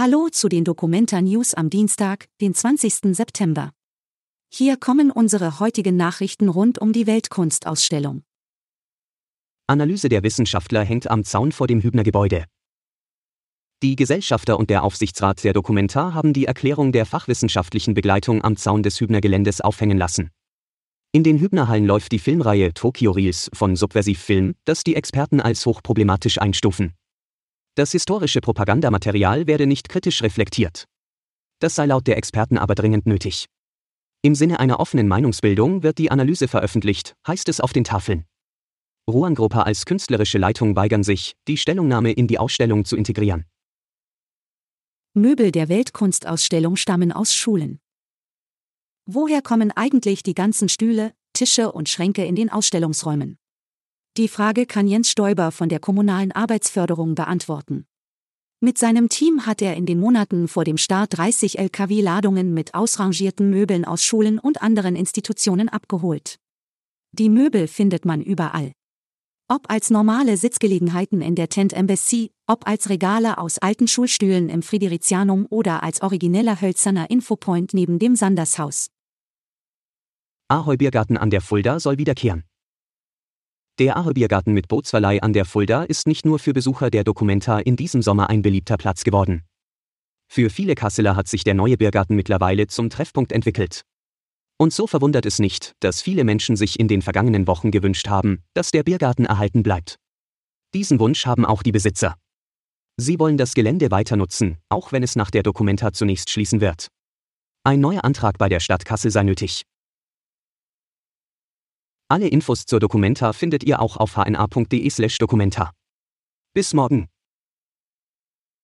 Hallo zu den Dokumenta News am Dienstag, den 20. September. Hier kommen unsere heutigen Nachrichten rund um die Weltkunstausstellung. Analyse der Wissenschaftler hängt am Zaun vor dem Hübner Gebäude. Die Gesellschafter und der Aufsichtsrat der Dokumenta haben die Erklärung der fachwissenschaftlichen Begleitung am Zaun des Hübner Geländes aufhängen lassen. In den Hübnerhallen läuft die Filmreihe Tokyo Reels von Subversiv Film, das die Experten als hochproblematisch einstufen. Das historische Propagandamaterial werde nicht kritisch reflektiert. Das sei laut der Experten aber dringend nötig. Im Sinne einer offenen Meinungsbildung wird die Analyse veröffentlicht, heißt es auf den Tafeln. Ruan-Gruppe als künstlerische Leitung weigern sich, die Stellungnahme in die Ausstellung zu integrieren. Möbel der Weltkunstausstellung stammen aus Schulen. Woher kommen eigentlich die ganzen Stühle, Tische und Schränke in den Ausstellungsräumen? Die Frage kann Jens Stoiber von der kommunalen Arbeitsförderung beantworten. Mit seinem Team hat er in den Monaten vor dem Start 30 Lkw-Ladungen mit ausrangierten Möbeln aus Schulen und anderen Institutionen abgeholt. Die Möbel findet man überall. Ob als normale Sitzgelegenheiten in der Tent Embassy, ob als Regale aus alten Schulstühlen im Fridericianum oder als origineller hölzerner Infopoint neben dem Sandershaus. Ahoi Biergarten an der Fulda soll wiederkehren. Der Ahoi Biergarten mit Bootsverleih an der Fulda ist nicht nur für Besucher der Documenta in diesem Sommer ein beliebter Platz geworden. Für viele Kasseler hat sich der neue Biergarten mittlerweile zum Treffpunkt entwickelt. Und so verwundert es nicht, dass viele Menschen sich in den vergangenen Wochen gewünscht haben, dass der Biergarten erhalten bleibt. Diesen Wunsch haben auch die Besitzer. Sie wollen das Gelände weiter nutzen, auch wenn es nach der Dokumenta zunächst schließen wird. Ein neuer Antrag bei der Stadt Kassel sei nötig. Alle Infos zur Dokumenta findet ihr auch auf hna.de/dokumenta. Bis morgen.